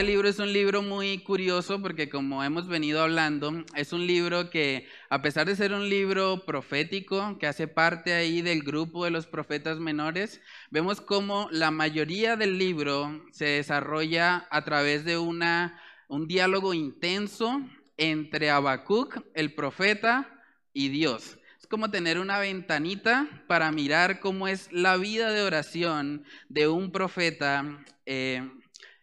Este libro es un libro muy curioso porque como hemos venido hablando, es un libro que a pesar de ser un libro profético, que hace parte ahí del grupo de los profetas menores, vemos como la mayoría del libro se desarrolla a través de una, un diálogo intenso entre Habacuc, el profeta, y Dios. Es como tener una ventanita para mirar cómo es la vida de oración de un profeta. Eh,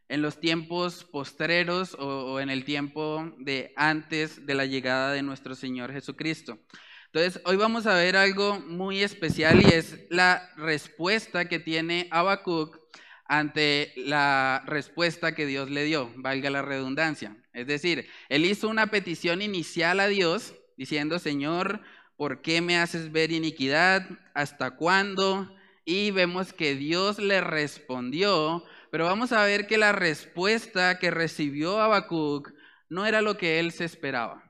en los tiempos postreros o, en el tiempo de antes de la llegada de nuestro Señor Jesucristo. Entonces, hoy vamos a ver algo muy especial y es la respuesta que tiene Habacuc ante la respuesta que Dios le dio, valga la redundancia. Es decir, él hizo una petición inicial a Dios diciendo, Señor, ¿por qué me haces ver iniquidad? ¿Hasta cuándo? Y vemos que Dios le respondió pero vamos a ver que la respuesta que recibió Habacuc no era lo que él se esperaba.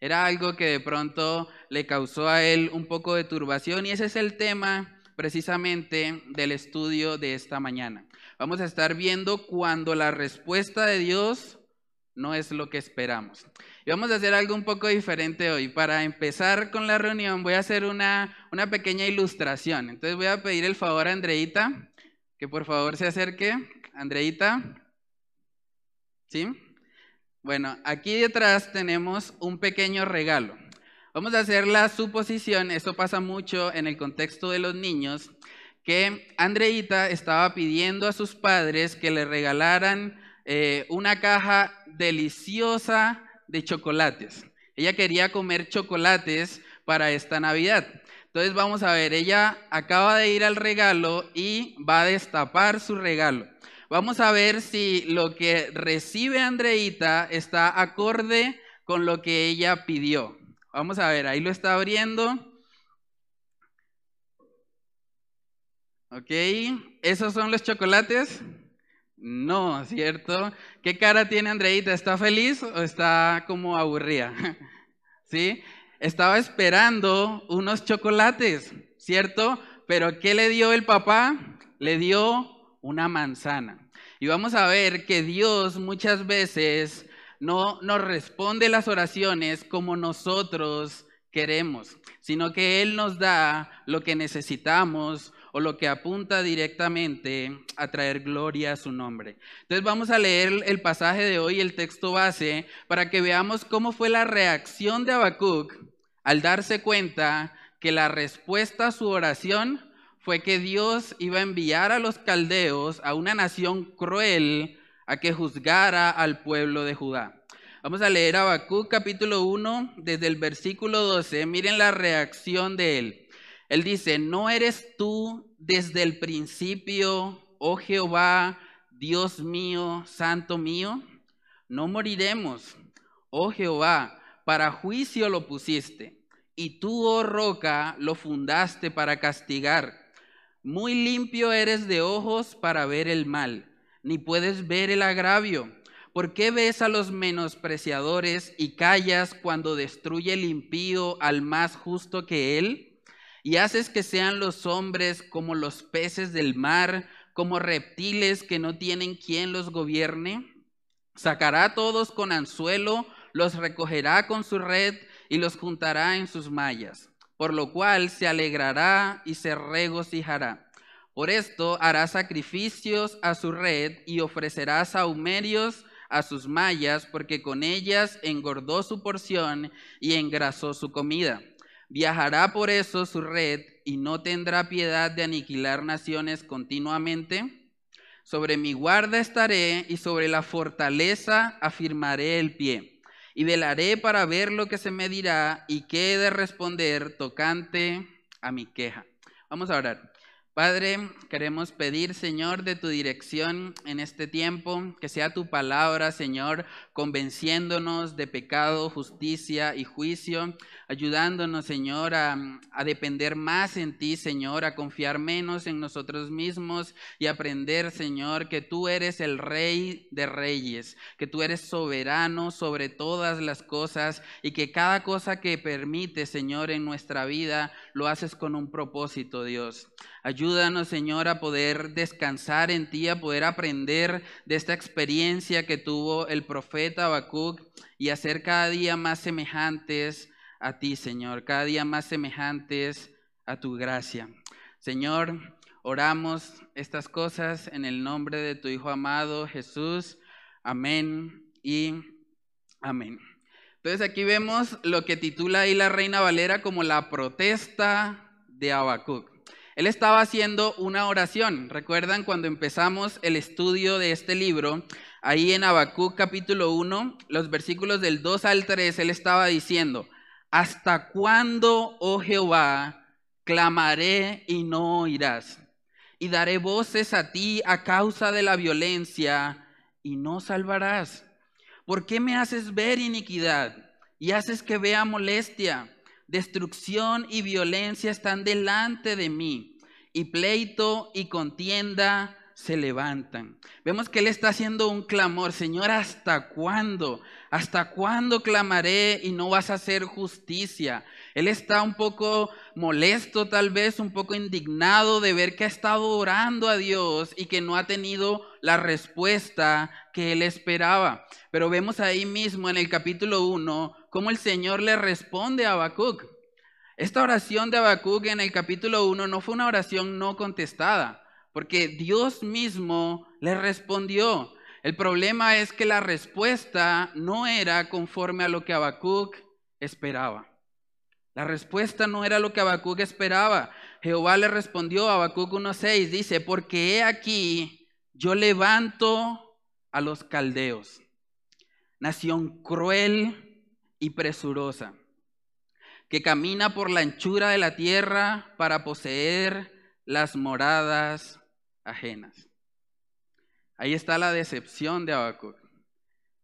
Era algo que de pronto le causó a él un poco de turbación y ese es el tema precisamente del estudio de esta mañana. Vamos a estar viendo cuando la respuesta de Dios no es lo que esperamos. Y vamos a hacer algo un poco diferente hoy. Para empezar con la reunión voy a hacer una, una pequeña ilustración. Entonces voy a pedir el favor a Andreita que por favor se acerque. Andreita. ¿Sí? Bueno, aquí detrás tenemos un pequeño regalo. Vamos a hacer la suposición, esto pasa mucho en el contexto de los niños, que Andreita estaba pidiendo a sus padres que le regalaran eh, una caja deliciosa de chocolates. Ella quería comer chocolates para esta Navidad. Entonces vamos a ver, ella acaba de ir al regalo y va a destapar su regalo. Vamos a ver si lo que recibe Andreita está acorde con lo que ella pidió. Vamos a ver, ahí lo está abriendo. Ok, ¿esos son los chocolates? No, ¿cierto? ¿Qué cara tiene Andreita? ¿Está feliz o está como aburrida? ¿Sí? Estaba esperando unos chocolates, ¿cierto? Pero ¿qué le dio el papá? Le dio una manzana. Y vamos a ver que Dios muchas veces no nos responde las oraciones como nosotros queremos, sino que Él nos da lo que necesitamos o lo que apunta directamente a traer gloria a su nombre. Entonces vamos a leer el pasaje de hoy, el texto base, para que veamos cómo fue la reacción de Habacuc al darse cuenta que la respuesta a su oración fue que Dios iba a enviar a los caldeos, a una nación cruel, a que juzgara al pueblo de Judá. Vamos a leer Habacuc capítulo 1 desde el versículo 12. Miren la reacción de él. Él dice, ¿no eres tú desde el principio, oh Jehová, Dios mío, santo mío? No moriremos, oh Jehová, para juicio lo pusiste, y tú, oh roca, lo fundaste para castigar. Muy limpio eres de ojos para ver el mal, ni puedes ver el agravio. ¿Por qué ves a los menospreciadores y callas cuando destruye el impío al más justo que él? Y haces que sean los hombres como los peces del mar, como reptiles que no tienen quien los gobierne. Sacará a todos con anzuelo, los recogerá con su red y los juntará en sus mallas por lo cual se alegrará y se regocijará. Por esto hará sacrificios a su red y ofrecerá saumerios a sus mallas, porque con ellas engordó su porción y engrasó su comida. Viajará por eso su red y no tendrá piedad de aniquilar naciones continuamente. Sobre mi guarda estaré y sobre la fortaleza afirmaré el pie y velaré para ver lo que se me dirá y qué he de responder tocante a mi queja. Vamos a orar. Padre, queremos pedir, Señor, de tu dirección en este tiempo, que sea tu palabra, Señor, convenciéndonos de pecado, justicia y juicio, ayudándonos, Señor, a, depender más en ti, Señor, a confiar menos en nosotros mismos y aprender, Señor, que tú eres el Rey de Reyes, que tú eres soberano sobre todas las cosas y que cada cosa que permite, Señor, en nuestra vida, lo haces con un propósito, Dios. Ayúdanos, Señor, a poder descansar en ti, a poder aprender de esta experiencia que tuvo el profeta Y a ser cada día más semejantes a ti, Señor, cada día más semejantes a tu gracia. Señor, oramos estas cosas en el nombre de tu Hijo amado Jesús. Amén y amén. Entonces aquí vemos lo que titula ahí la Reina Valera como la protesta de Habacuc. Él estaba haciendo una oración. ¿Recuerdan cuando empezamos el estudio de este libro? Ahí en Habacuc capítulo 1, los versículos del 2 al 3, él estaba diciendo, ¿hasta cuándo, oh Jehová, clamaré y no oirás? Y daré voces a ti a causa de la violencia y no salvarás. ¿Por qué me haces ver iniquidad y haces que vea molestia? destrucción y violencia están delante de mí, y pleito y contienda se levantan. Vemos que Él está haciendo un clamor, Señor, ¿hasta cuándo? ¿Hasta cuándo clamaré y no vas a hacer justicia? Él está un poco molesto tal vez, un poco indignado de ver que ha estado orando a Dios y que no ha tenido la respuesta que él esperaba. Pero vemos ahí mismo en el capítulo 1 cómo el Señor le responde a Habacuc. Esta oración de Habacuc en el capítulo 1 no fue una oración no contestada, porque Dios mismo le respondió. El problema es que la respuesta no era conforme a lo que Habacuc esperaba. La respuesta no era lo que Habacuc esperaba. Jehová le respondió a Habacuc 1.6, dice, porque he aquí, yo levanto a los caldeos, nación cruel y presurosa, que camina por la anchura de la tierra para poseer las moradas ajenas. Ahí está la decepción de Habacuc.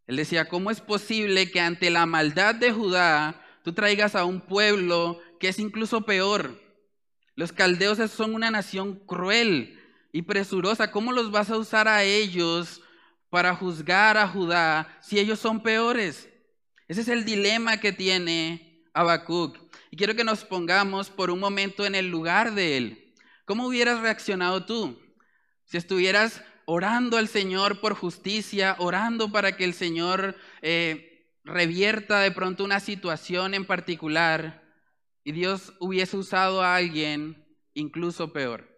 Él decía, ¿cómo es posible que ante la maldad de Judá tú traigas a un pueblo que es incluso peor. Los caldeos son una nación cruel y presurosa. ¿Cómo los vas a usar a ellos para juzgar a Judá si ellos son peores? Ese es el dilema que tiene Habacuc. Y quiero que nos pongamos por un momento en el lugar de él. ¿Cómo hubieras reaccionado tú si estuvieras orando al Señor por justicia, orando para que el Señor eh, revierta de pronto una situación en particular y Dios hubiese usado a alguien incluso peor.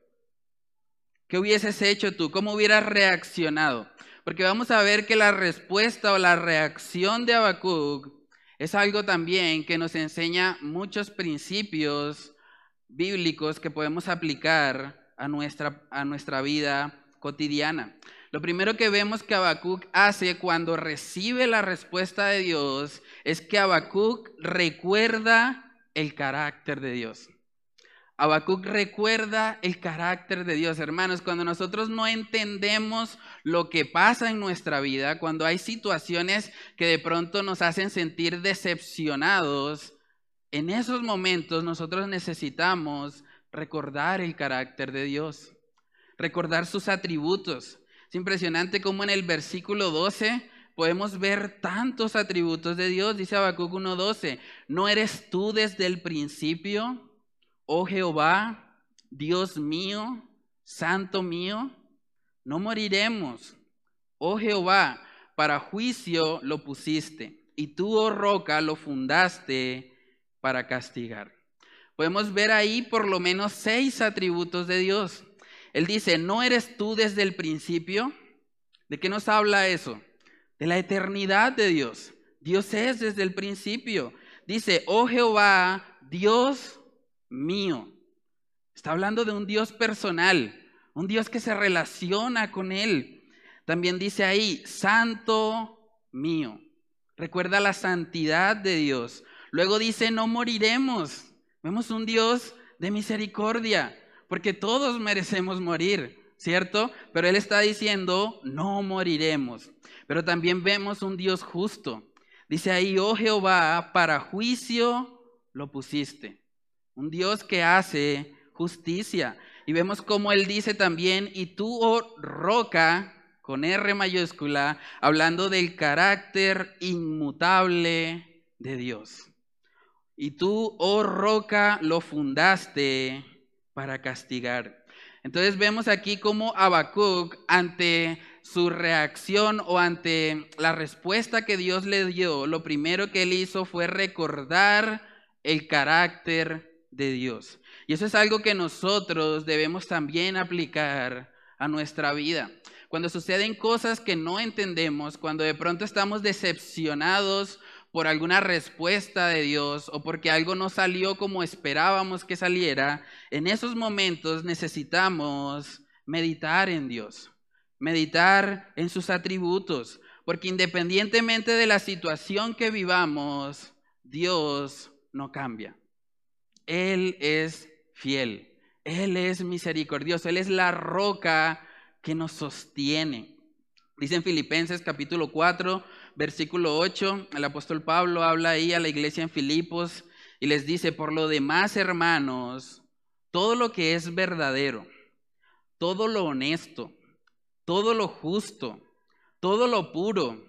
¿Qué hubieses hecho tú? ¿Cómo hubieras reaccionado? Porque vamos a ver que la respuesta o la reacción de Habacuc es algo también que nos enseña muchos principios bíblicos que podemos aplicar a nuestra, a nuestra vida cotidiana. Lo primero que vemos que Habacuc hace cuando recibe la respuesta de Dios es que Habacuc recuerda el carácter de Dios. Habacuc recuerda el carácter de Dios. Hermanos, cuando nosotros no entendemos lo que pasa en nuestra vida, cuando hay situaciones que de pronto nos hacen sentir decepcionados, en esos momentos nosotros necesitamos recordar el carácter de Dios, recordar sus atributos. Es impresionante cómo en el versículo 12 podemos ver tantos atributos de Dios. Dice Habacuc 1.12, ¿no eres tú desde el principio, oh Jehová, Dios mío, santo mío? No moriremos, oh Jehová, para juicio lo pusiste, y tú, oh roca, lo fundaste para castigar. Podemos ver ahí por lo menos seis atributos de Dios. Él dice, ¿no eres tú desde el principio? ¿De qué nos habla eso? De la eternidad de Dios. Dios es desde el principio. Dice, oh Jehová, Dios mío. Está hablando de un Dios personal, un Dios que se relaciona con Él. También dice ahí, santo mío. Recuerda la santidad de Dios. Luego dice, no moriremos. Vemos un Dios de misericordia porque todos merecemos morir, ¿cierto? Pero Él está diciendo, no moriremos. Pero también vemos un Dios justo. Dice ahí, oh Jehová, para juicio lo pusiste. Un Dios que hace justicia. Y vemos como Él dice también, y tú, oh roca, con R mayúscula, hablando del carácter inmutable de Dios. Y tú, oh roca, lo fundaste para castigar. Entonces vemos aquí como Habacuc, ante su reacción o ante la respuesta que Dios le dio, lo primero que él hizo fue recordar el carácter de Dios. Y eso es algo que nosotros debemos también aplicar a nuestra vida. Cuando suceden cosas que no entendemos, cuando de pronto estamos decepcionados por alguna respuesta de Dios o porque algo no salió como esperábamos que saliera, en esos momentos necesitamos meditar en Dios, meditar en sus atributos, porque independientemente de la situación que vivamos, Dios no cambia. Él es fiel, Él es misericordioso, Él es la roca que nos sostiene. Dice en Filipenses capítulo 4, versículo 8, el apóstol Pablo habla ahí a la iglesia en Filipos y les dice, por lo demás, hermanos, todo lo que es verdadero, todo lo honesto, todo lo justo, todo lo puro,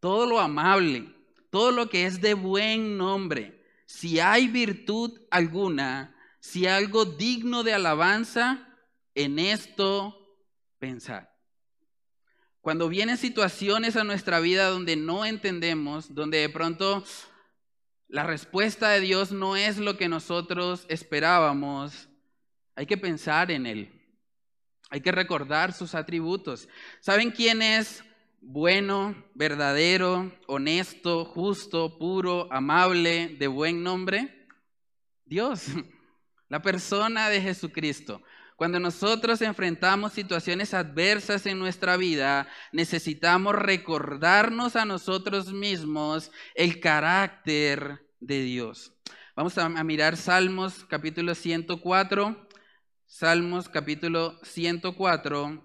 todo lo amable, todo lo que es de buen nombre, si hay virtud alguna, si algo digno de alabanza, en esto pensar. Cuando vienen situaciones a nuestra vida donde no entendemos, donde de pronto la respuesta de Dios no es lo que nosotros esperábamos, hay que pensar en Él. Hay que recordar sus atributos. ¿Saben quién es bueno, verdadero, honesto, justo, puro, amable, de buen nombre? Dios, la persona de Jesucristo. Cuando nosotros enfrentamos situaciones adversas en nuestra vida, necesitamos recordarnos a nosotros mismos el carácter de Dios. Vamos a mirar Salmos capítulo 104. Salmos capítulo 104,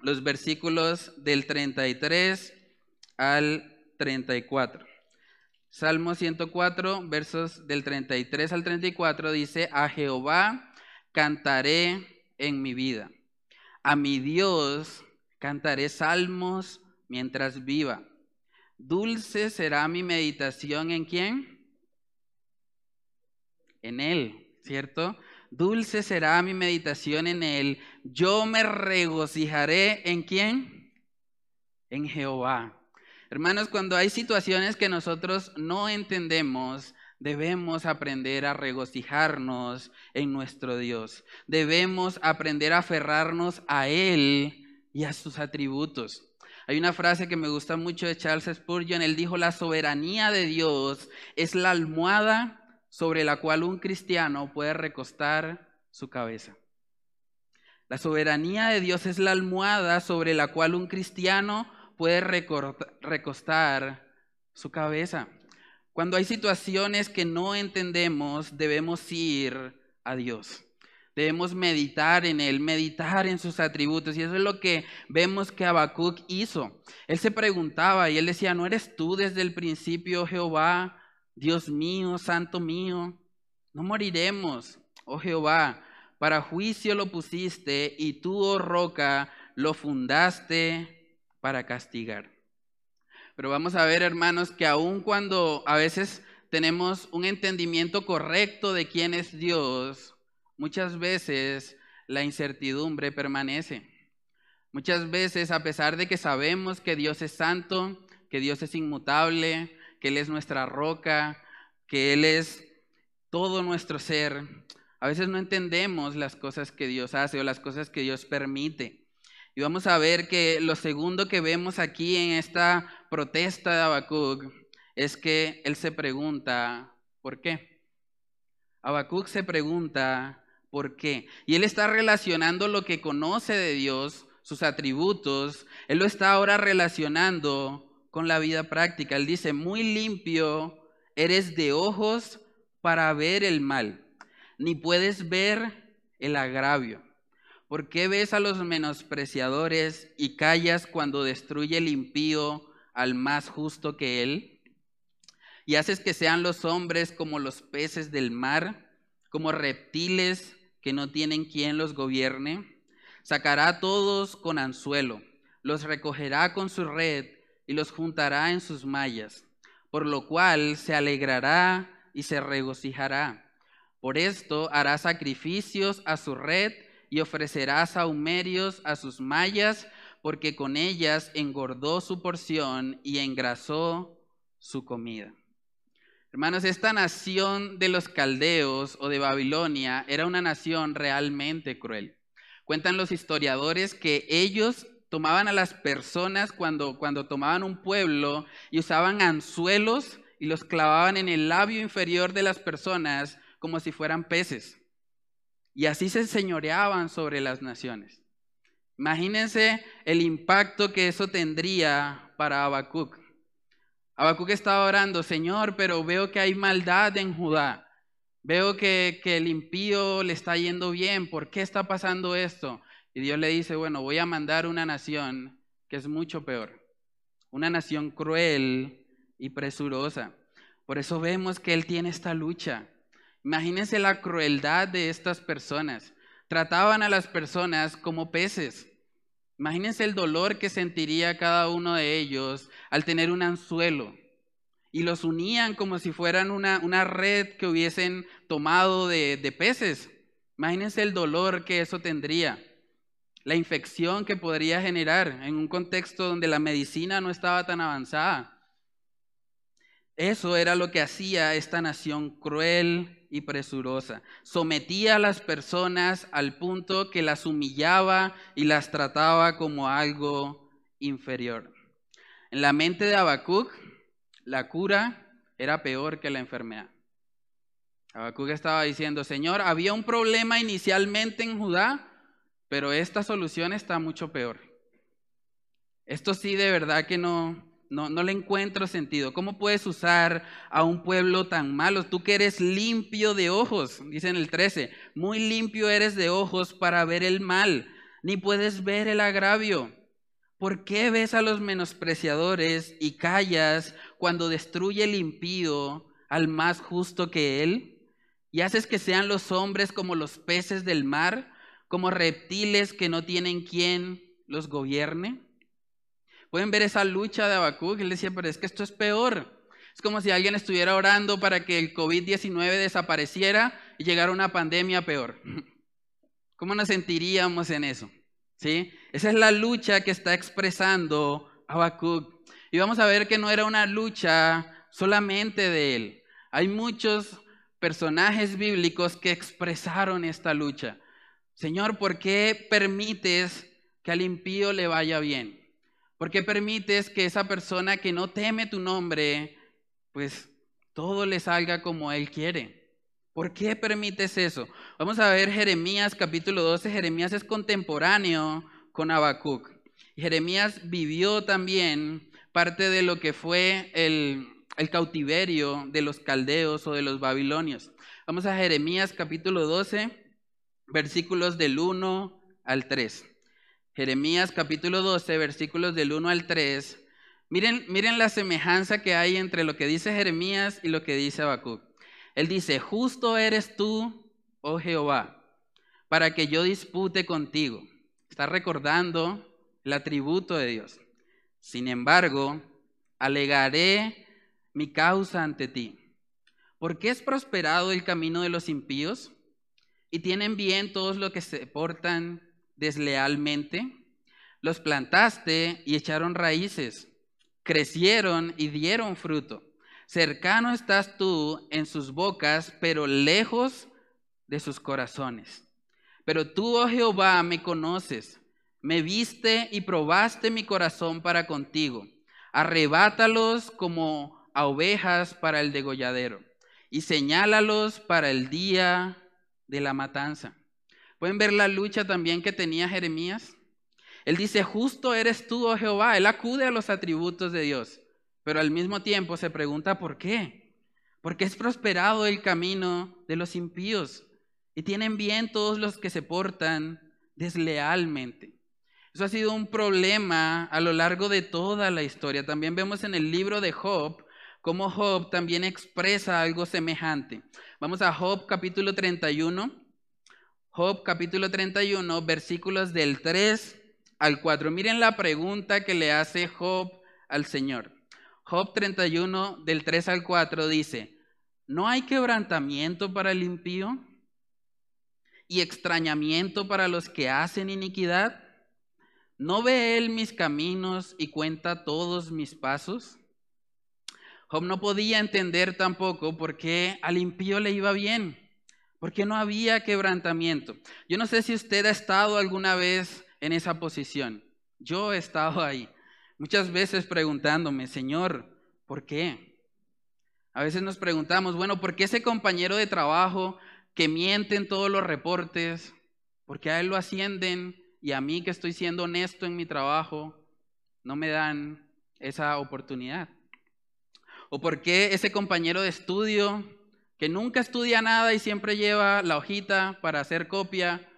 los versículos del 33 al 34. Salmo 104, versos del 33 al 34 dice, a Jehová cantaré en mi vida. A mi Dios cantaré salmos mientras viva. Dulce será mi meditación en quién? En Él, ¿cierto? Dulce será mi meditación en Él. Yo me regocijaré en quién? En Jehová. Hermanos, cuando hay situaciones que nosotros no entendemos, Debemos aprender a regocijarnos en nuestro Dios. Debemos aprender a aferrarnos a Él y a sus atributos. Hay una frase que me gusta mucho de Charles Spurgeon. Él dijo, la soberanía de Dios es la almohada sobre la cual un cristiano puede recostar su cabeza. La soberanía de Dios es la almohada sobre la cual un cristiano puede recostar su cabeza. Cuando hay situaciones que no entendemos, debemos ir a Dios. Debemos meditar en Él, meditar en sus atributos. Y eso es lo que vemos que Habacuc hizo. Él se preguntaba y él decía, ¿no eres tú desde el principio, Jehová, Dios mío, santo mío? No moriremos, oh Jehová. Para juicio lo pusiste y tú, oh roca, lo fundaste para castigar. Pero vamos a ver, hermanos, que aun cuando a veces tenemos un entendimiento correcto de quién es Dios, muchas veces la incertidumbre permanece. Muchas veces, a pesar de que sabemos que Dios es santo, que Dios es inmutable, que Él es nuestra roca, que Él es todo nuestro ser, a veces no entendemos las cosas que Dios hace o las cosas que Dios permite. Y vamos a ver que lo segundo que vemos aquí en esta protesta de Habacuc es que él se pregunta, ¿por qué? Habacuc se pregunta, ¿por qué? Y él está relacionando lo que conoce de Dios, sus atributos, él lo está ahora relacionando con la vida práctica. Él dice, muy limpio eres de ojos para ver el mal, ni puedes ver el agravio? ¿Por qué ves a los menospreciadores y callas cuando destruye el impío al más justo que él? Y haces que sean los hombres como los peces del mar, como reptiles que no tienen quien los gobierne. Sacará a todos con anzuelo, los recogerá con su red y los juntará en sus mallas, por lo cual se alegrará y se regocijará. Por esto hará sacrificios a su red y ofrecerá saumerios a sus mallas, porque con ellas engordó su porción y engrasó su comida. Hermanos, esta nación de los caldeos o de Babilonia era una nación realmente cruel. Cuentan los historiadores que ellos tomaban a las personas cuando, cuando tomaban un pueblo y usaban anzuelos y los clavaban en el labio inferior de las personas como si fueran peces. Y así se señoreaban sobre las naciones. Imagínense el impacto que eso tendría para Habacuc. Habacuc estaba orando, Señor, pero veo que hay maldad en Judá. Veo que, que el impío le está yendo bien. ¿Por qué está pasando esto? Y Dios le dice, bueno, voy a mandar una nación que es mucho peor. Una nación cruel y presurosa. Por eso vemos que Él tiene esta lucha. Imagínense la crueldad de estas personas. Trataban a las personas como peces. Imagínense el dolor que sentiría cada uno de ellos al tener un anzuelo. Y los unían como si fueran una, una red que hubiesen tomado de, de peces. Imagínense el dolor que eso tendría. La infección que podría generar en un contexto donde la medicina no estaba tan avanzada. Eso era lo que hacía esta nación cruel y presurosa. Sometía a las personas al punto que las humillaba y las trataba como algo inferior. En la mente de Habacuc, la cura era peor que la enfermedad. Habacuc estaba diciendo, Señor, había un problema inicialmente en Judá, pero esta solución está mucho peor. Esto sí de verdad que no, no, le encuentro sentido. ¿Cómo puedes usar a un pueblo tan malo? Tú que eres limpio de ojos, dice en el 13, muy limpio eres de ojos para ver el mal, ni puedes ver el agravio. ¿Por qué ves a los menospreciadores y callas cuando destruye el impío al más justo que él? ¿Y haces que sean los hombres como los peces del mar, como reptiles que no tienen quien los gobierne? Pueden ver esa lucha de Habacuc. Él decía, pero es que esto es peor. Es como si alguien estuviera orando para que el COVID-19 desapareciera y llegara una pandemia peor. ¿Cómo nos sentiríamos en eso? ¿Sí? Esa es la lucha que está expresando Habacuc. Y vamos a ver que no era una lucha solamente de él. Hay muchos personajes bíblicos que expresaron esta lucha. Señor, ¿por qué permites que al impío le vaya bien? ¿Por qué permites que esa persona que no teme tu nombre, pues todo le salga como él quiere? ¿Por qué permites eso? Vamos a ver Jeremías capítulo 12. Jeremías es contemporáneo con Habacuc. Jeremías vivió también parte de lo que fue el, el cautiverio de los caldeos o de los babilonios. Vamos a Jeremías capítulo 12, versículos del 1 al 3. Jeremías capítulo 12, versículos del 1 al 3. Miren, miren la semejanza que hay entre lo que dice Jeremías y lo que dice Habacuc. Él dice, justo eres tú, oh Jehová, para que yo dispute contigo. Está recordando el atributo de Dios. Sin embargo, alegaré mi causa ante ti. ¿Por qué es prosperado el camino de los impíos? Y tienen bien todos los que se portan deslealmente? Los plantaste y echaron raíces, crecieron y dieron fruto. Cercano estás tú en sus bocas, pero lejos de sus corazones. Pero tú, oh Jehová, me conoces, me viste y probaste mi corazón para contigo. Arrebátalos como a ovejas para el degolladero y señálalos para el día de la matanza. ¿Pueden ver la lucha también que tenía Jeremías? Él dice, justo eres tú, oh Jehová. Él acude a los atributos de Dios, pero al mismo tiempo se pregunta por qué. Porque es prosperado el camino de los impíos y tienen bien todos los que se portan deslealmente. Eso ha sido un problema a lo largo de toda la historia. También vemos en el libro de Job cómo Job también expresa algo semejante. Vamos a Job capítulo 31. Job capítulo 31, versículos del 3 al 4. Miren la pregunta que le hace Job al Señor. Job 31 del 3 al 4 dice, ¿no hay quebrantamiento para el impío y extrañamiento para los que hacen iniquidad? ¿No ve él mis caminos y cuenta todos mis pasos? Job no podía entender tampoco por qué al impío le iba bien, porque no había quebrantamiento. Yo no sé si usted ha estado alguna vez en esa posición. Yo he estado ahí, muchas veces preguntándome, Señor, ¿por qué? A veces nos preguntamos, bueno, ¿por qué ese compañero de trabajo que miente en todos los reportes, por qué a él lo ascienden y a mí que estoy siendo honesto en mi trabajo, no me dan esa oportunidad? ¿O por qué ese compañero de estudio que nunca estudia nada y siempre lleva la hojita para hacer copia,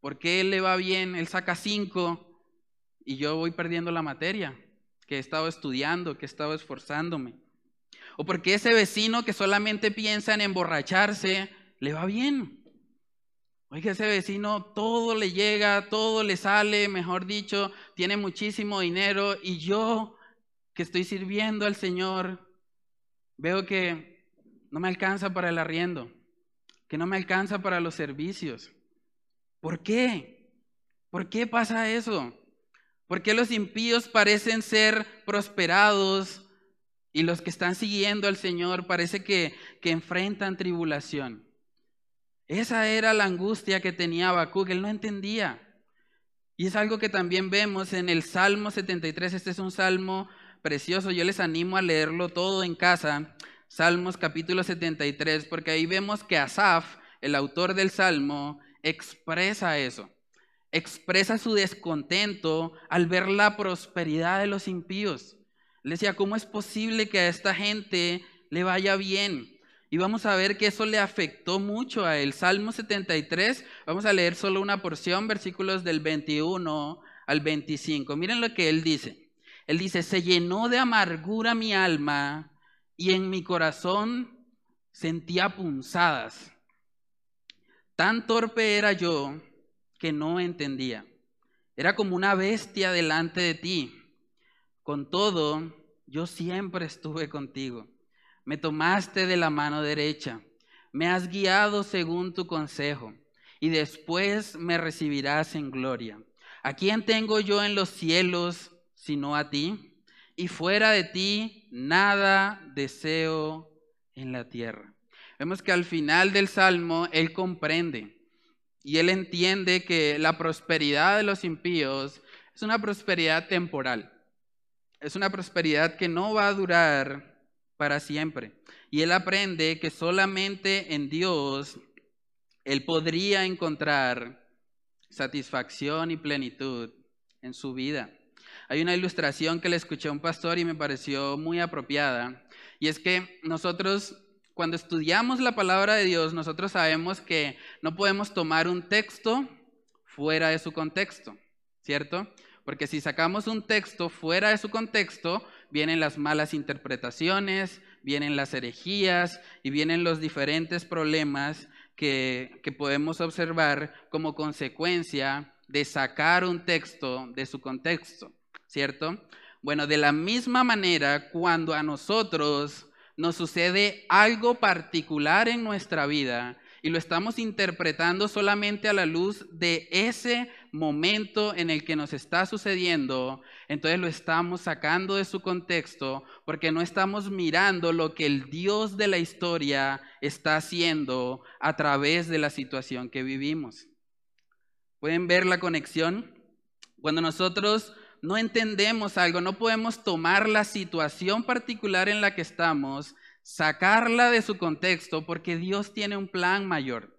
por qué él le va bien, él saca cinco y yo voy perdiendo la materia que he estado estudiando, que he estado esforzándome? ¿O por qué ese vecino que solamente piensa en emborracharse, le va bien? Oiga, ese vecino todo le llega, todo le sale, mejor dicho, tiene muchísimo dinero y yo que estoy sirviendo al Señor, veo que no me alcanza para el arriendo, que no me alcanza para los servicios. ¿Por qué? ¿Por qué pasa eso? ¿Por qué los impíos parecen ser prosperados y los que están siguiendo al Señor parece que, que enfrentan tribulación? Esa era la angustia que tenía Habacuc, él no entendía. Y es algo que también vemos en el Salmo 73, este es un salmo precioso, yo les animo a leerlo todo en casa, Salmos capítulo 73, porque ahí vemos que Asaf, el autor del salmo, expresa eso, expresa su descontento al ver la prosperidad de los impíos. Le decía, ¿cómo es posible que a esta gente le vaya bien? Y vamos a ver que eso le afectó mucho a él. Salmo 73, vamos a leer solo una porción, versículos del 21 al 25. Miren lo que él dice. Él dice, se llenó de amargura mi alma y en mi corazón sentía punzadas. Tan torpe era yo que no entendía. Era como una bestia delante de ti. Con todo, yo siempre estuve contigo me tomaste de la mano derecha, me has guiado según tu consejo, y después me recibirás en gloria. ¿A quién tengo yo en los cielos sino a ti? Y fuera de ti nada deseo en la tierra. Vemos que al final del salmo él comprende y él entiende que la prosperidad de los impíos es una prosperidad temporal. Es una prosperidad que no va a durar para siempre. Y él aprende que solamente en Dios él podría encontrar satisfacción y plenitud en su vida. Hay una ilustración que le escuché a un pastor y me pareció muy apropiada. Y es que nosotros, cuando estudiamos la palabra de Dios, nosotros sabemos que no podemos tomar un texto fuera de su contexto, ¿cierto? Porque si sacamos un texto fuera de su contexto, vienen las malas interpretaciones, vienen las herejías y vienen los diferentes problemas que, que podemos observar como consecuencia de sacar un texto de su contexto, ¿cierto? Bueno, de la misma manera, cuando a nosotros nos sucede algo particular en nuestra vida, y lo estamos interpretando solamente a la luz de ese momento en el que nos está sucediendo, entonces lo estamos sacando de su contexto porque no estamos mirando lo que el Dios de la historia está haciendo a través de la situación que vivimos. ¿Pueden ver la conexión? Cuando nosotros no entendemos algo, no podemos tomar la situación particular en la que estamos sacarla de su contexto porque Dios tiene un plan mayor.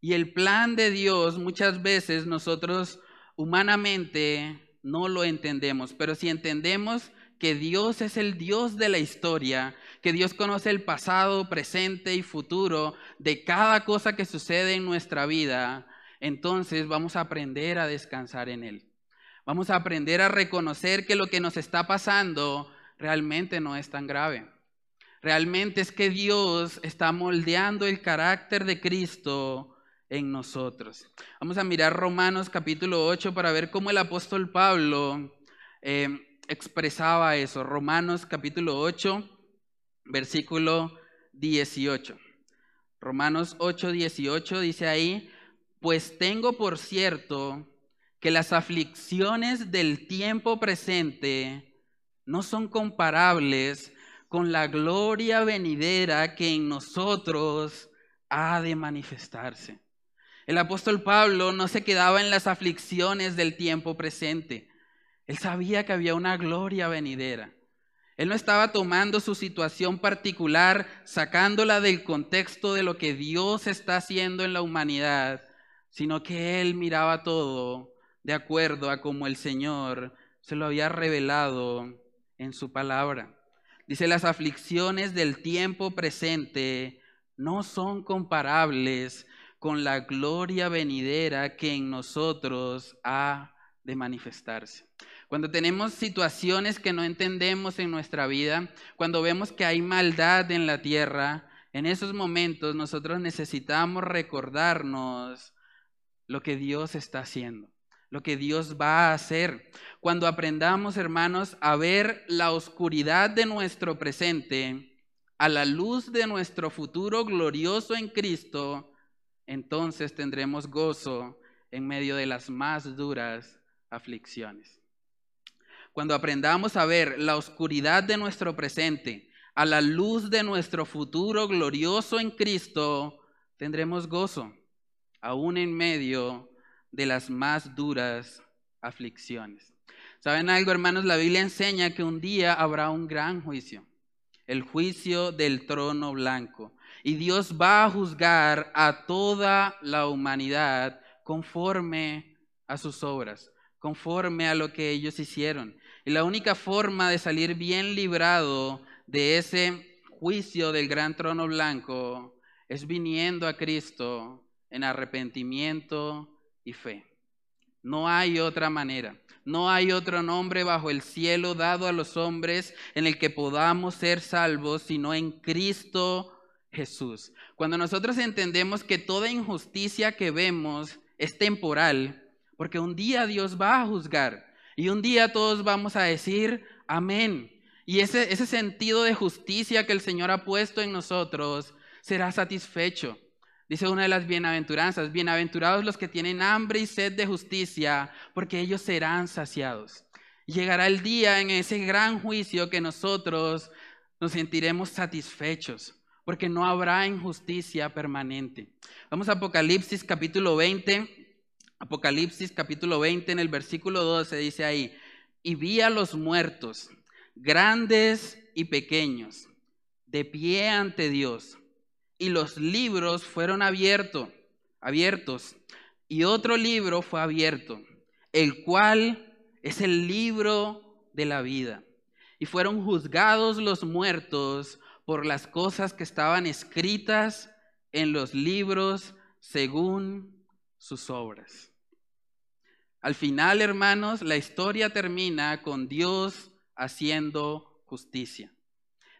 Y el plan de Dios muchas veces nosotros humanamente no lo entendemos, pero si entendemos que Dios es el Dios de la historia, que Dios conoce el pasado, presente y futuro de cada cosa que sucede en nuestra vida, entonces vamos a aprender a descansar en Él. Vamos a aprender a reconocer que lo que nos está pasando realmente no es tan grave. Realmente es que Dios está moldeando el carácter de Cristo en nosotros. Vamos a mirar Romanos capítulo 8 para ver cómo el apóstol Pablo eh, expresaba eso. Romanos capítulo 8, versículo 18. Romanos 8, 18 dice ahí, pues tengo por cierto que las aflicciones del tiempo presente no son comparables con la gloria venidera que en nosotros ha de manifestarse. El apóstol Pablo no se quedaba en las aflicciones del tiempo presente. Él sabía que había una gloria venidera. Él no estaba tomando su situación particular, sacándola del contexto de lo que Dios está haciendo en la humanidad, sino que él miraba todo de acuerdo a como el Señor se lo había revelado en su palabra. Dice, las aflicciones del tiempo presente no son comparables con la gloria venidera que en nosotros ha de manifestarse. Cuando tenemos situaciones que no entendemos en nuestra vida, cuando vemos que hay maldad en la tierra, en esos momentos nosotros necesitamos recordarnos lo que Dios está haciendo lo que Dios va a hacer. Cuando aprendamos, hermanos, a ver la oscuridad de nuestro presente a la luz de nuestro futuro glorioso en Cristo, entonces tendremos gozo en medio de las más duras aflicciones. Cuando aprendamos a ver la oscuridad de nuestro presente a la luz de nuestro futuro glorioso en Cristo, tendremos gozo, aún en medio de las más duras aflicciones. ¿Saben algo, hermanos? La Biblia enseña que un día habrá un gran juicio, el juicio del trono blanco. Y Dios va a juzgar a toda la humanidad conforme a sus obras, conforme a lo que ellos hicieron. Y la única forma de salir bien librado de ese juicio del gran trono blanco es viniendo a Cristo en arrepentimiento fe. No hay otra manera. No hay otro nombre bajo el cielo dado a los hombres en el que podamos ser salvos, sino en Cristo Jesús. Cuando nosotros entendemos que toda injusticia que vemos es temporal, porque un día Dios va a juzgar y un día todos vamos a decir amén. Y ese sentido de justicia que el Señor ha puesto en nosotros será satisfecho. Dice una de las bienaventuranzas, bienaventurados los que tienen hambre y sed de justicia, porque ellos serán saciados. Llegará el día en ese gran juicio que nosotros nos sentiremos satisfechos, porque no habrá injusticia permanente. Vamos a Apocalipsis capítulo 20. Apocalipsis capítulo 20 en el versículo 12 dice ahí, y vi a los muertos, grandes y pequeños, de pie ante Dios y los libros fueron abiertos, abiertos, y otro libro fue abierto, el cual es el libro de la vida. Y fueron juzgados los muertos por las cosas que estaban escritas en los libros según sus obras. Al final, hermanos, la historia termina con Dios haciendo justicia.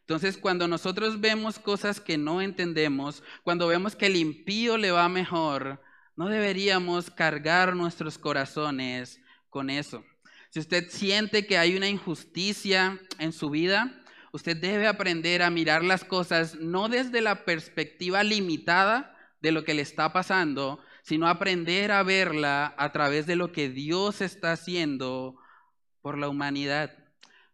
Entonces, cuando nosotros vemos cosas que no entendemos, cuando vemos que el impío le va mejor, no deberíamos cargar nuestros corazones con eso. Si usted siente que hay una injusticia en su vida, usted debe aprender a mirar las cosas no desde la perspectiva limitada de lo que le está pasando, sino aprender a verla a través de lo que Dios está haciendo por la humanidad.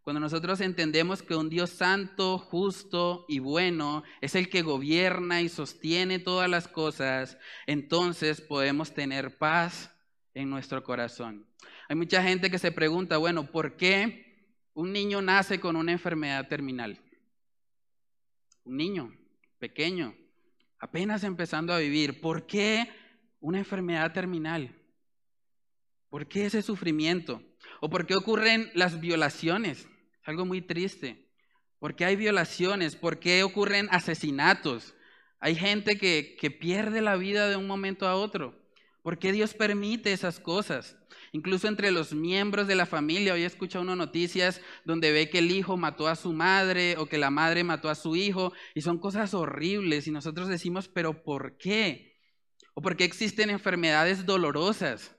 Cuando nosotros entendemos que un Dios santo, justo y bueno es el que gobierna y sostiene todas las cosas, entonces podemos tener paz en nuestro corazón. Hay mucha gente que se pregunta, bueno, ¿por qué un niño nace con una enfermedad terminal? Un niño pequeño, apenas empezando a vivir, ¿por qué una enfermedad terminal? ¿Por qué ese sufrimiento? ¿O por qué ocurren las violaciones? Algo muy triste. ¿Por qué hay violaciones? ¿Por qué ocurren asesinatos? Hay gente que, que pierde la vida de un momento a otro. ¿Por qué Dios permite esas cosas? Incluso entre los miembros de la familia, hoy he escuchado unas noticias donde ve que el hijo mató a su madre o que la madre mató a su hijo y son cosas horribles y nosotros decimos, pero ¿por qué? ¿O por qué existen enfermedades dolorosas?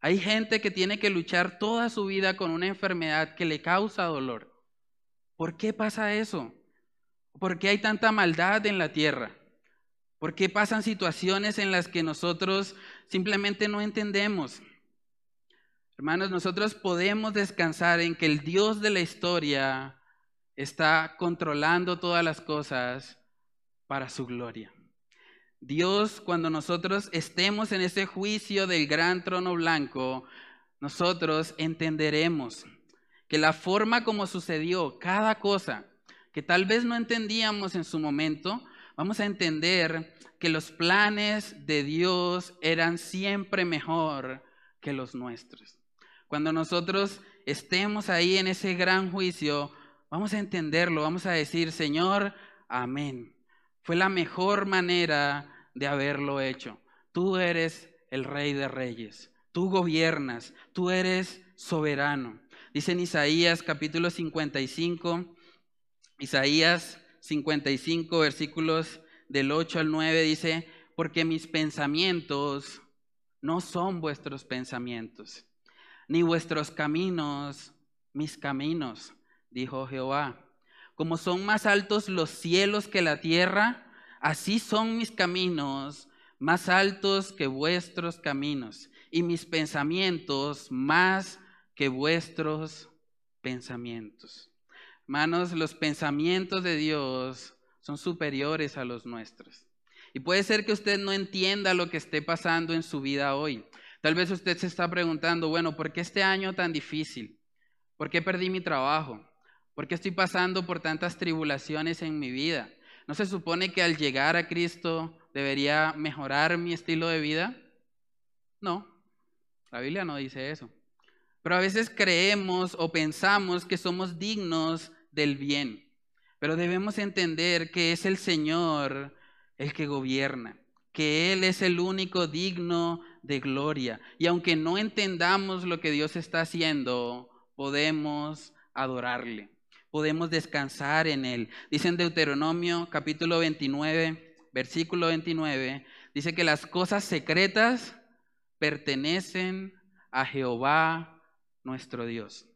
Hay gente que tiene que luchar toda su vida con una enfermedad que le causa dolor. ¿Por qué pasa eso? ¿Por qué hay tanta maldad en la tierra? ¿Por qué pasan situaciones en las que nosotros simplemente no entendemos? Hermanos, nosotros podemos descansar en que el Dios de la historia está controlando todas las cosas para su gloria. Dios, cuando nosotros estemos en ese juicio del gran trono blanco, nosotros entenderemos que la forma como sucedió cada cosa, que tal vez no entendíamos en su momento, vamos a entender que los planes de Dios eran siempre mejor que los nuestros. Cuando nosotros estemos ahí en ese gran juicio, vamos a entenderlo, vamos a decir, Señor, amén. Fue la mejor manera de haberlo hecho. Tú eres el rey de reyes, tú gobiernas, tú eres soberano. Dice en Isaías capítulo 55, Isaías 55 versículos del 8 al 9 dice, porque mis pensamientos no son vuestros pensamientos ni vuestros caminos mis caminos, dijo Jehová. Como son más altos los cielos que la tierra, así son mis caminos más altos que vuestros caminos, y mis pensamientos más que vuestros pensamientos. Hermanos, los pensamientos de Dios son superiores a los nuestros. Y puede ser que usted no entienda lo que esté pasando en su vida hoy. Tal vez usted se está preguntando, bueno, ¿por qué este año tan difícil? ¿Por qué perdí mi trabajo? ¿Por qué estoy pasando por tantas tribulaciones en mi vida? ¿No se supone que al llegar a Cristo debería mejorar mi estilo de vida? No, la Biblia no dice eso. Pero a veces creemos o pensamos que somos dignos del bien. Pero debemos entender que es el Señor el que gobierna, que Él es el único digno de gloria. Y aunque no entendamos lo que Dios está haciendo, podemos adorarle, podemos descansar en Él. Dice en Deuteronomio capítulo 29, versículo 29, dice que las cosas secretas pertenecen a Jehová nuestro Dios,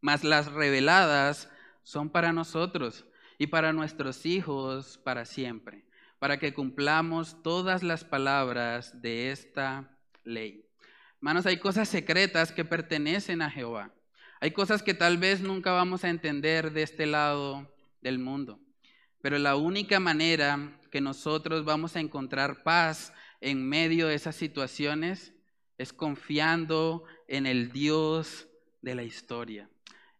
mas las reveladas son para nosotros y para nuestros hijos para siempre para que cumplamos todas las palabras de esta ley. Hermanos, hay cosas secretas que pertenecen a Jehová. Hay cosas que tal vez nunca vamos a entender de este lado del mundo. Pero la única manera que nosotros vamos a encontrar paz en medio de esas situaciones es confiando en el Dios de la historia,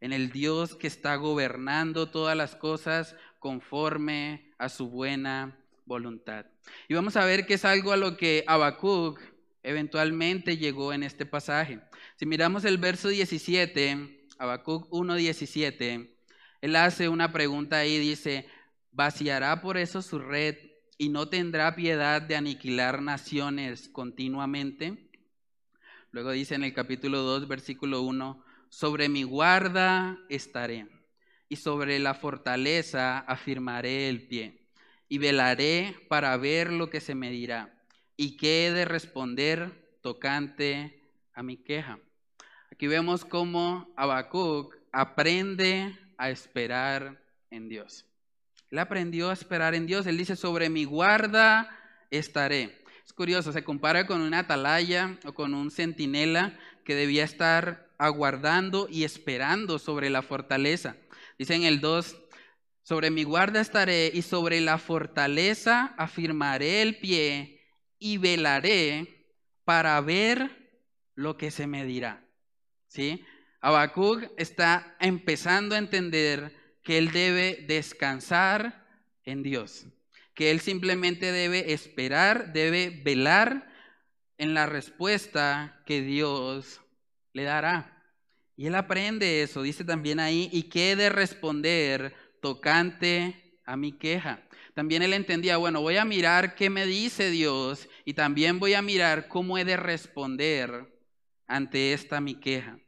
en el Dios que está gobernando todas las cosas conforme a su buena voluntad. Y vamos a ver que es algo a lo que Habacuc eventualmente llegó en este pasaje. Si miramos el verso 17, Habacuc 1.17, él hace una pregunta ahí, dice, ¿vaciará por eso su red y no tendrá piedad de aniquilar naciones continuamente? Luego dice en el capítulo 2, versículo 1, sobre mi guarda estaré y sobre la fortaleza afirmaré el pie y velaré para ver lo que se me dirá y qué he de responder tocante a mi queja. Aquí vemos cómo Habacuc aprende a esperar en Dios. Él aprendió a esperar en Dios. Él dice, sobre mi guarda estaré. Es curioso, se compara con una atalaya o con un centinela que debía estar aguardando y esperando sobre la fortaleza. Dice en el 2, sobre mi guarda estaré y sobre la fortaleza afirmaré el pie y velaré para ver lo que se me dirá. ¿Sí? Habacuc está empezando a entender que él debe descansar en Dios, que él simplemente debe esperar, debe velar en la respuesta que Dios le dará. Y él aprende eso, dice también ahí, y que de responder tocante a mi queja. También él entendía, bueno, voy a mirar qué me dice Dios y también voy a mirar cómo he de responder ante esta mi queja.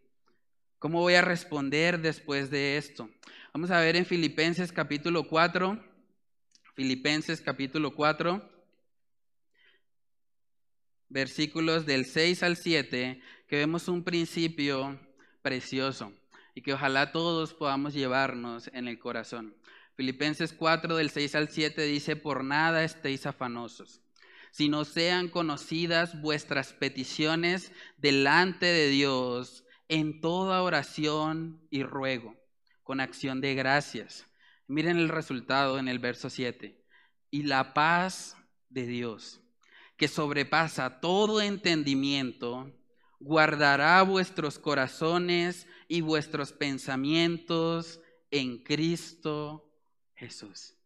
¿Cómo voy a responder después de esto? Vamos a ver en Filipenses capítulo 4, Filipenses capítulo 4, versículos del 6 al 7, que vemos un principio precioso y que ojalá todos podamos llevarnos en el corazón. Filipenses 4 del 6 al 7 dice, por nada estéis afanosos, sino sean conocidas vuestras peticiones delante de Dios en toda oración y ruego, con acción de gracias. Miren el resultado en el verso 7. Y la paz de Dios, que sobrepasa todo entendimiento, guardará vuestros corazones y vuestros pensamientos en Cristo Jesús.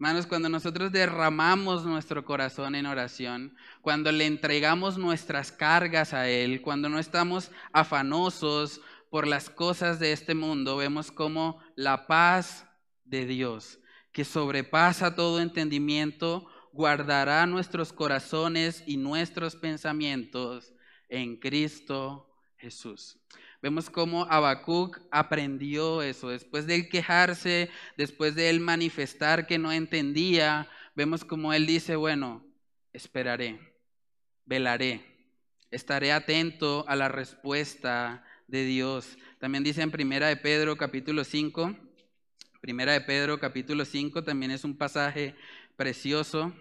Hermanos, cuando nosotros derramamos nuestro corazón en oración, cuando le entregamos nuestras cargas a Él, cuando no estamos afanosos por las cosas de este mundo, vemos como la paz de Dios, que sobrepasa todo entendimiento, guardará nuestros corazones y nuestros pensamientos en Cristo Jesús. Vemos cómo Habacuc aprendió eso. Después de él quejarse, después de él manifestar que no entendía, vemos cómo él dice, bueno, esperaré, velaré, estaré atento a la respuesta de Dios. También dice en Primera de Pedro capítulo 5, Primera de Pedro capítulo 5 también es un pasaje precioso.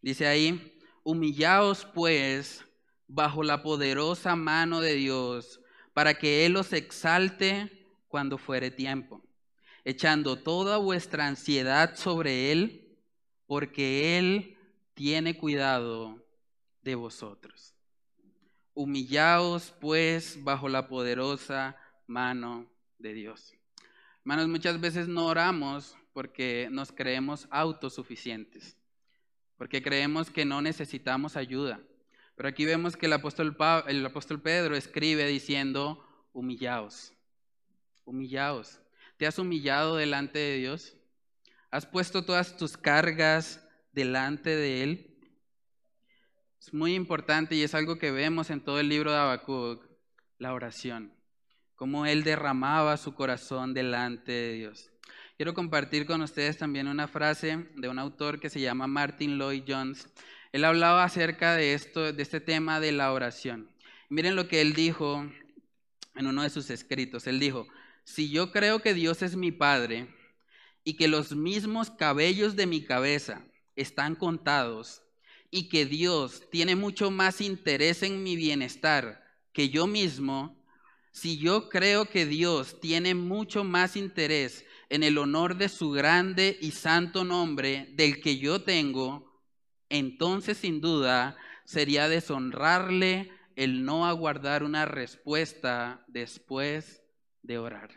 Dice ahí, humillaos pues bajo la poderosa mano de Dios para que Él os exalte cuando fuere tiempo, echando toda vuestra ansiedad sobre Él, porque Él tiene cuidado de vosotros. Humillaos pues bajo la poderosa mano de Dios. Hermanos, muchas veces no oramos porque nos creemos autosuficientes, porque creemos que no necesitamos ayuda pero aquí vemos que el apóstol, Pedro escribe diciendo, humillaos, humillaos. ¿Te has humillado delante de Dios? ¿Has puesto todas tus cargas delante de Él? Es muy importante y es algo que vemos en todo el libro de Habacuc, la oración, cómo Él derramaba su corazón delante de Dios. Quiero compartir con ustedes también una frase de un autor que se llama Martin Lloyd Jones. Él hablaba acerca de esto, de este tema de la oración. Miren lo que él dijo en uno de sus escritos. Él dijo, si yo creo que Dios es mi Padre y que los mismos cabellos de mi cabeza están contados y que Dios tiene mucho más interés en mi bienestar que yo mismo, si yo creo que Dios tiene mucho más interés en el honor de su grande y santo nombre del que yo tengo, entonces sin duda sería deshonrarle el no aguardar una respuesta después de orar.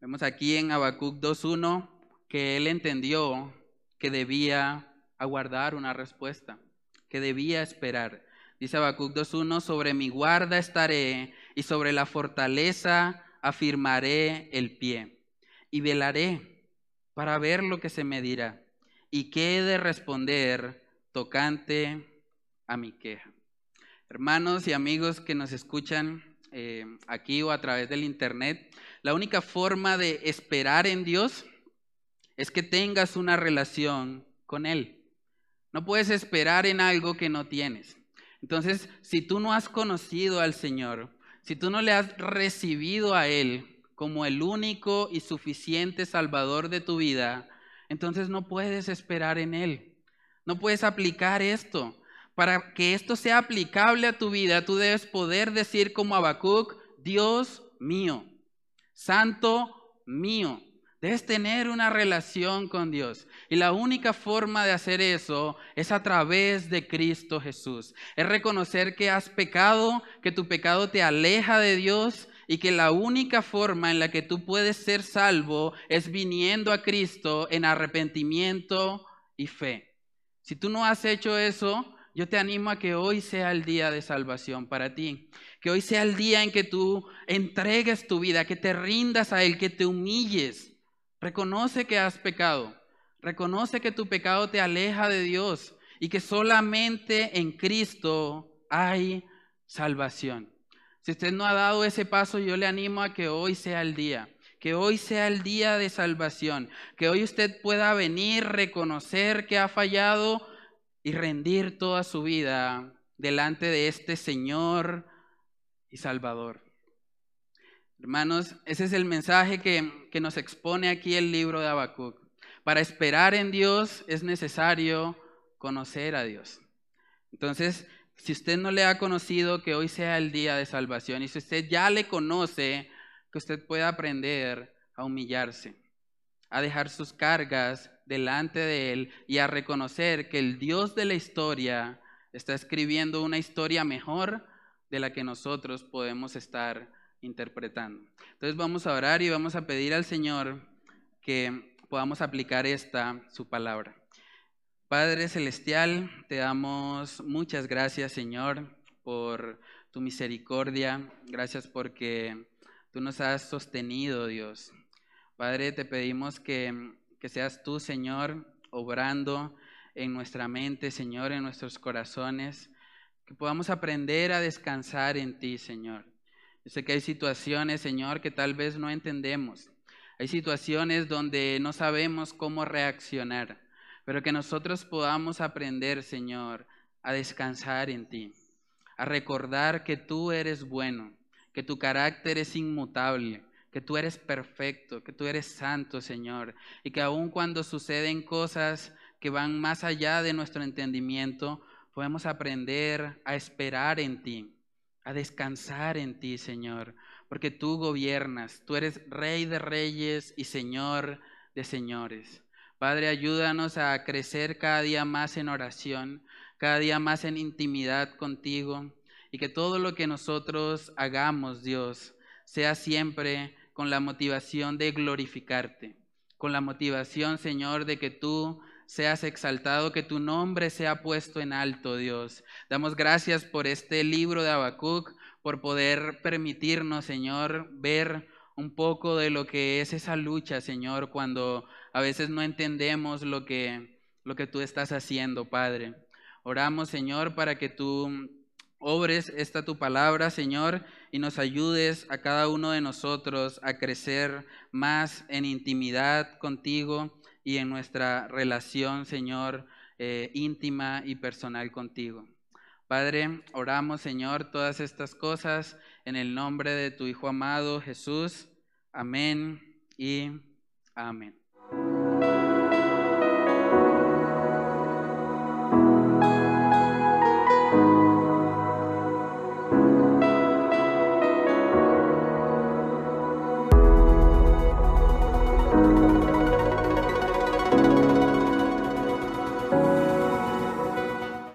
Vemos aquí en Habacuc 2.1 que él entendió que debía aguardar una respuesta, que debía esperar. Dice Habacuc 2.1, sobre mi guarda estaré y sobre la fortaleza afirmaré el pie y velaré para ver lo que se me dirá y qué he de responder tocante a mi queja. Hermanos y amigos que nos escuchan eh, aquí o a través del internet, la única forma de esperar en Dios es que tengas una relación con Él. No puedes esperar en algo que no tienes. Entonces, si tú no has conocido al Señor, si tú no le has recibido a Él como el único y suficiente Salvador de tu vida, entonces no puedes esperar en Él. No puedes aplicar esto. Para que esto sea aplicable a tu vida, tú debes poder decir como Habacuc, Dios mío, Santo mío. Debes tener una relación con Dios. Y la única forma de hacer eso es a través de Cristo Jesús. Es reconocer que has pecado, que tu pecado te aleja de Dios y que la única forma en la que tú puedes ser salvo es viniendo a Cristo en arrepentimiento y fe. Si tú no has hecho eso, yo te animo a que hoy sea el día de salvación para ti. Que hoy sea el día en que tú entregues tu vida, que te rindas a Él, que te humilles. Reconoce que has pecado. Reconoce que tu pecado te aleja de Dios y que solamente en Cristo hay salvación. Si usted no ha dado ese paso, yo le animo a que hoy sea el día, que hoy sea el día de salvación, que hoy usted pueda venir, reconocer que ha fallado y rendir toda su vida delante de este Señor y Salvador. Hermanos, ese es el mensaje que, que nos expone aquí el libro de Habacuc. Para esperar en Dios es necesario conocer a Dios. Entonces, si usted no le ha conocido, que hoy sea el día de salvación. Y si usted ya le conoce, que usted pueda aprender a humillarse, a dejar sus cargas delante de Él y a reconocer que el Dios de la historia está escribiendo una historia mejor de la que nosotros podemos estar interpretando. Entonces vamos a orar y vamos a pedir al Señor que podamos aplicar esta, su palabra. Padre Celestial, te damos muchas gracias, Señor, por tu misericordia. Gracias porque tú nos has sostenido, Dios. Padre, te pedimos que, que seas tú, Señor, obrando en nuestra mente, Señor, en nuestros corazones, que podamos aprender a descansar en ti, Señor. Yo sé que hay situaciones, Señor, que tal vez no entendemos. Hay situaciones donde no sabemos cómo reaccionar pero que nosotros podamos aprender, Señor, a descansar en ti, a recordar que tú eres bueno, que tu carácter es inmutable, que tú eres perfecto, que tú eres santo, Señor, y que aun cuando suceden cosas que van más allá de nuestro entendimiento, podemos aprender a esperar en ti, a descansar en ti, Señor, porque tú gobiernas, tú eres Rey de reyes y Señor de señores. Padre, ayúdanos a crecer cada día más en oración, cada día más en intimidad contigo y que todo lo que nosotros hagamos, Dios, sea siempre con la motivación de glorificarte, con la motivación, Señor, de que tú seas exaltado, que tu nombre sea puesto en alto, Dios. Damos gracias por este libro de Habacuc, por poder permitirnos, Señor, ver un poco de lo que es esa lucha, Señor, cuando a veces no entendemos lo que, lo que tú estás haciendo, Padre. Oramos, Señor, para que tú obres esta tu palabra, Señor, y nos ayudes a cada uno de nosotros a crecer más en intimidad contigo y en nuestra relación, Señor, eh, íntima y personal contigo. Padre, oramos, Señor, todas estas cosas en el nombre de tu Hijo amado Jesús. Amén y amén.